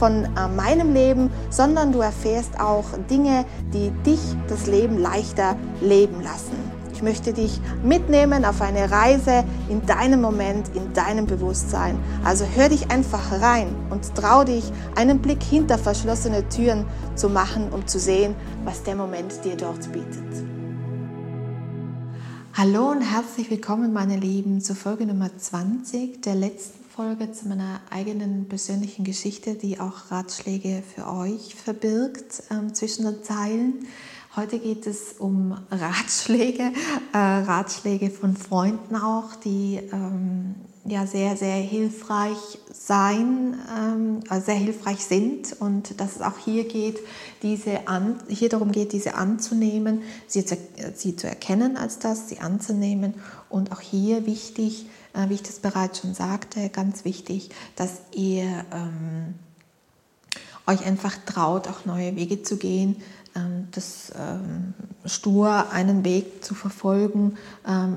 von äh, meinem Leben, sondern du erfährst auch Dinge, die dich das Leben leichter leben lassen. Ich möchte dich mitnehmen auf eine Reise in deinem Moment, in deinem Bewusstsein. Also hör dich einfach rein und trau dich, einen Blick hinter verschlossene Türen zu machen, um zu sehen, was der Moment dir dort bietet. Hallo und herzlich willkommen, meine Lieben, zur Folge Nummer 20 der letzten Folge zu meiner eigenen persönlichen Geschichte, die auch Ratschläge für euch verbirgt ähm, zwischen den Zeilen. Heute geht es um Ratschläge, äh, Ratschläge von Freunden auch, die ähm, ja sehr, sehr hilfreich sein, ähm, also sehr hilfreich sind und dass es auch hier geht, diese an, hier darum geht, diese anzunehmen, sie zu, sie zu erkennen als das, sie anzunehmen. Und auch hier wichtig, äh, wie ich das bereits schon sagte, ganz wichtig, dass ihr ähm, euch einfach traut, auch neue Wege zu gehen, das ähm, stur einen Weg zu verfolgen, ähm,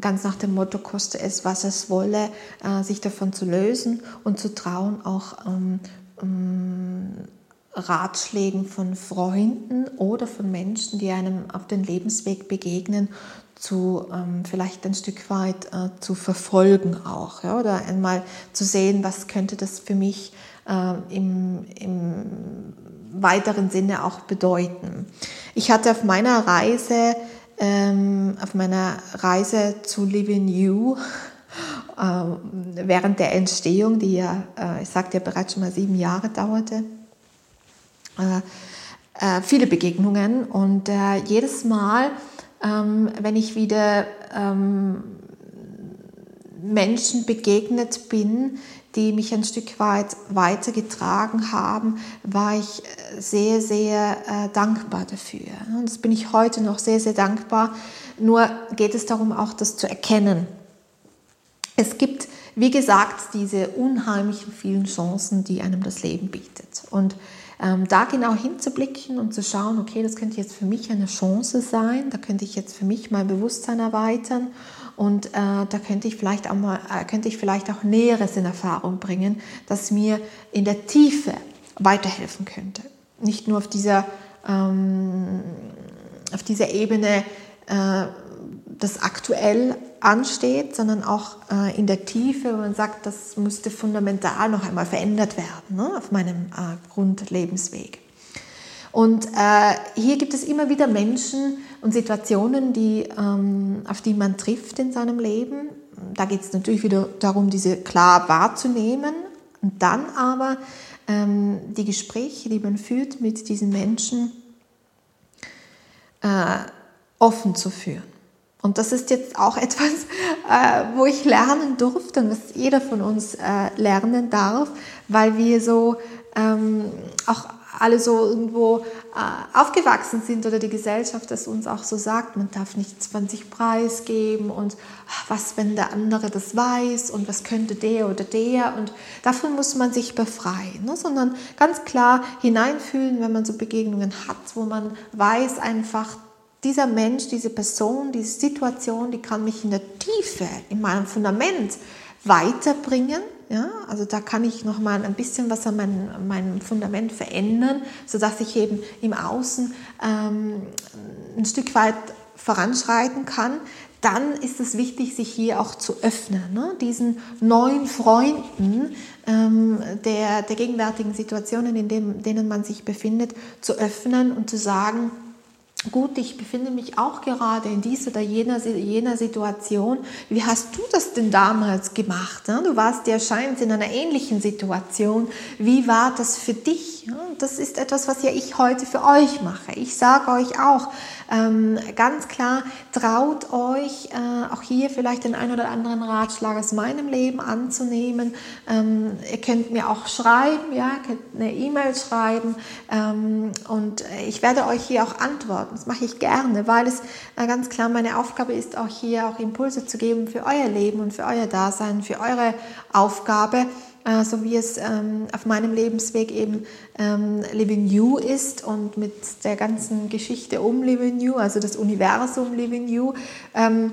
ganz nach dem Motto, koste es, was es wolle, äh, sich davon zu lösen und zu trauen, auch ähm, ähm, Ratschlägen von Freunden oder von Menschen, die einem auf den Lebensweg begegnen, zu ähm, vielleicht ein Stück weit äh, zu verfolgen auch ja, oder einmal zu sehen, was könnte das für mich äh, im, im weiteren Sinne auch bedeuten. Ich hatte auf meiner Reise, ähm, auf meiner Reise zu Living You, äh, während der Entstehung, die ja, äh, ich sagte ja bereits schon mal sieben Jahre dauerte, äh, äh viele Begegnungen und äh, jedes Mal, ähm, wenn ich wieder ähm, Menschen begegnet bin, die mich ein Stück weit weitergetragen haben, war ich äh, sehr, sehr äh, dankbar dafür. Und das bin ich heute noch sehr, sehr dankbar. Nur geht es darum, auch das zu erkennen. Es gibt, wie gesagt, diese unheimlichen vielen Chancen, die einem das Leben bietet. Und ähm, da genau hinzublicken und zu schauen, okay, das könnte jetzt für mich eine Chance sein, da könnte ich jetzt für mich mein Bewusstsein erweitern und äh, da könnte ich vielleicht auch mal, äh, könnte ich vielleicht auch Näheres in Erfahrung bringen, das mir in der Tiefe weiterhelfen könnte. Nicht nur auf dieser, ähm, auf dieser Ebene, äh, das aktuell ansteht, sondern auch äh, in der Tiefe, wo man sagt, das müsste fundamental noch einmal verändert werden ne, auf meinem äh, Grundlebensweg. Und äh, hier gibt es immer wieder Menschen und Situationen, die, ähm, auf die man trifft in seinem Leben. Da geht es natürlich wieder darum, diese klar wahrzunehmen und dann aber ähm, die Gespräche, die man führt mit diesen Menschen, äh, offen zu führen. Und das ist jetzt auch etwas, äh, wo ich lernen durfte und was jeder von uns äh, lernen darf, weil wir so ähm, auch alle so irgendwo äh, aufgewachsen sind oder die Gesellschaft das uns auch so sagt, man darf nichts von sich preisgeben und ach, was, wenn der andere das weiß und was könnte der oder der und davon muss man sich befreien, ne? sondern ganz klar hineinfühlen, wenn man so Begegnungen hat, wo man weiß einfach, dieser Mensch, diese Person, diese Situation, die kann mich in der Tiefe, in meinem Fundament weiterbringen. Ja, also da kann ich noch mal ein bisschen was an meinem, meinem Fundament verändern, sodass ich eben im Außen ähm, ein Stück weit voranschreiten kann. Dann ist es wichtig, sich hier auch zu öffnen, ne? diesen neuen Freunden ähm, der, der gegenwärtigen Situationen, in dem, denen man sich befindet, zu öffnen und zu sagen, gut, ich befinde mich auch gerade in dieser oder jener, jener Situation. Wie hast du das denn damals gemacht? Ne? Du warst ja scheint in einer ähnlichen Situation. Wie war das für dich? Das ist etwas, was ja ich heute für euch mache. Ich sage euch auch ähm, ganz klar, traut euch äh, auch hier vielleicht den einen oder anderen Ratschlag aus meinem Leben anzunehmen. Ähm, ihr könnt mir auch schreiben, ja, könnt eine E-Mail schreiben ähm, und ich werde euch hier auch antworten. Das mache ich gerne, weil es äh, ganz klar meine Aufgabe ist, auch hier auch Impulse zu geben für euer Leben und für euer Dasein, für eure Aufgabe äh, so wie es ähm, auf meinem Lebensweg eben ähm, Living You ist und mit der ganzen Geschichte um Living You, also das Universum Living You. Ähm,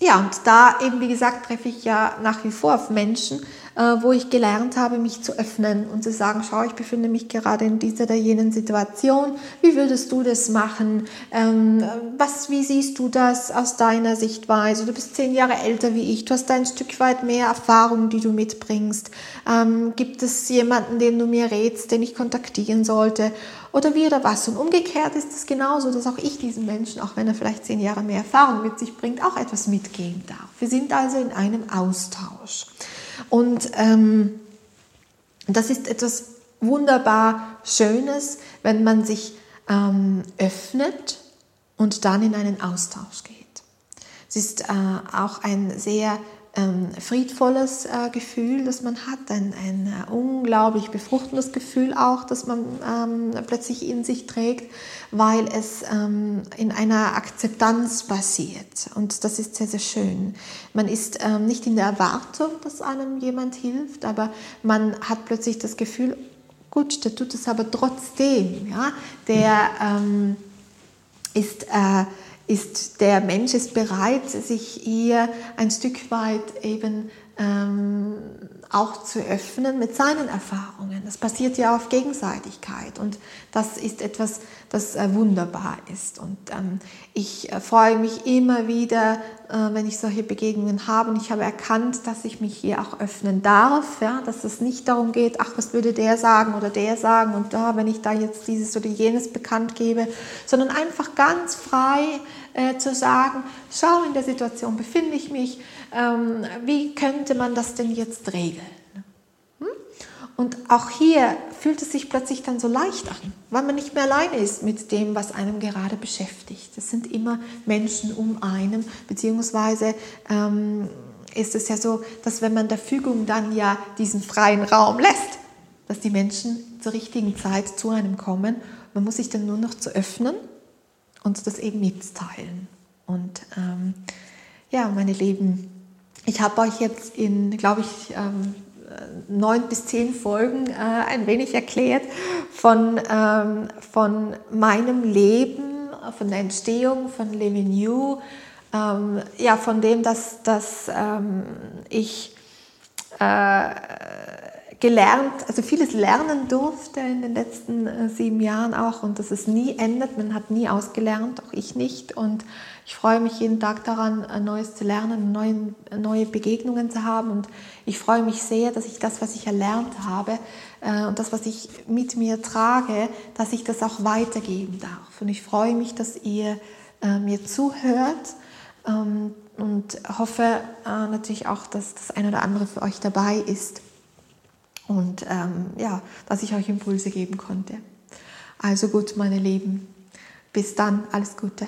ja, und da eben, wie gesagt, treffe ich ja nach wie vor auf Menschen, wo ich gelernt habe, mich zu öffnen und zu sagen, schau, ich befinde mich gerade in dieser oder jenen Situation, wie würdest du das machen? Ähm, was, wie siehst du das aus deiner Sichtweise? Du bist zehn Jahre älter wie ich, du hast ein Stück weit mehr Erfahrung, die du mitbringst. Ähm, gibt es jemanden, den du mir rätst, den ich kontaktieren sollte? Oder wie oder was? Und umgekehrt ist es genauso, dass auch ich diesen Menschen, auch wenn er vielleicht zehn Jahre mehr Erfahrung mit sich bringt, auch etwas mitgeben darf. Wir sind also in einem Austausch. Und ähm, das ist etwas wunderbar Schönes, wenn man sich ähm, öffnet und dann in einen Austausch geht. Es ist äh, auch ein sehr ähm, friedvolles äh, Gefühl, das man hat, ein, ein äh, unglaublich befruchtendes Gefühl auch, das man ähm, plötzlich in sich trägt, weil es ähm, in einer Akzeptanz basiert. Und das ist sehr, sehr schön. Man ist ähm, nicht in der Erwartung, dass einem jemand hilft, aber man hat plötzlich das Gefühl, gut, der tut es aber trotzdem. Ja? Der ähm, ist... Äh, ist der Mensch ist bereit, sich hier ein Stück weit eben ähm, auch zu öffnen mit seinen Erfahrungen. Das passiert ja auf Gegenseitigkeit und das ist etwas, das äh, wunderbar ist. Und ähm, ich äh, freue mich immer wieder, äh, wenn ich solche Begegnungen habe und ich habe erkannt, dass ich mich hier auch öffnen darf, ja, dass es nicht darum geht, ach, was würde der sagen oder der sagen und da, wenn ich da jetzt dieses oder jenes bekannt gebe, sondern einfach ganz frei äh, zu sagen, schau, in der Situation befinde ich mich, ähm, wie könnte man das denn jetzt regeln? Hm? Und auch hier fühlt es sich plötzlich dann so leicht an, weil man nicht mehr alleine ist mit dem, was einem gerade beschäftigt. Es sind immer Menschen um einen, beziehungsweise ähm, ist es ja so, dass wenn man der Fügung dann ja diesen freien Raum lässt, dass die Menschen zur richtigen Zeit zu einem kommen. Man muss sich dann nur noch zu öffnen und das eben mitteilen. Und ähm, ja, meine Lieben, ich habe euch jetzt in, glaube ich, ähm, neun bis zehn Folgen äh, ein wenig erklärt von, ähm, von meinem Leben, von der Entstehung von Living You, ähm, ja, von dem, dass, dass ähm, ich äh, gelernt, also vieles lernen durfte in den letzten äh, sieben Jahren auch und dass es nie endet. Man hat nie ausgelernt, auch ich nicht. Und ich freue mich jeden Tag daran, Neues zu lernen, neue, neue Begegnungen zu haben. Und ich freue mich sehr, dass ich das, was ich erlernt habe äh, und das, was ich mit mir trage, dass ich das auch weitergeben darf. Und ich freue mich, dass ihr äh, mir zuhört. Ähm, und hoffe äh, natürlich auch, dass das ein oder andere für euch dabei ist und ähm, ja, dass ich euch Impulse geben konnte. Also gut, meine Lieben, bis dann, alles Gute.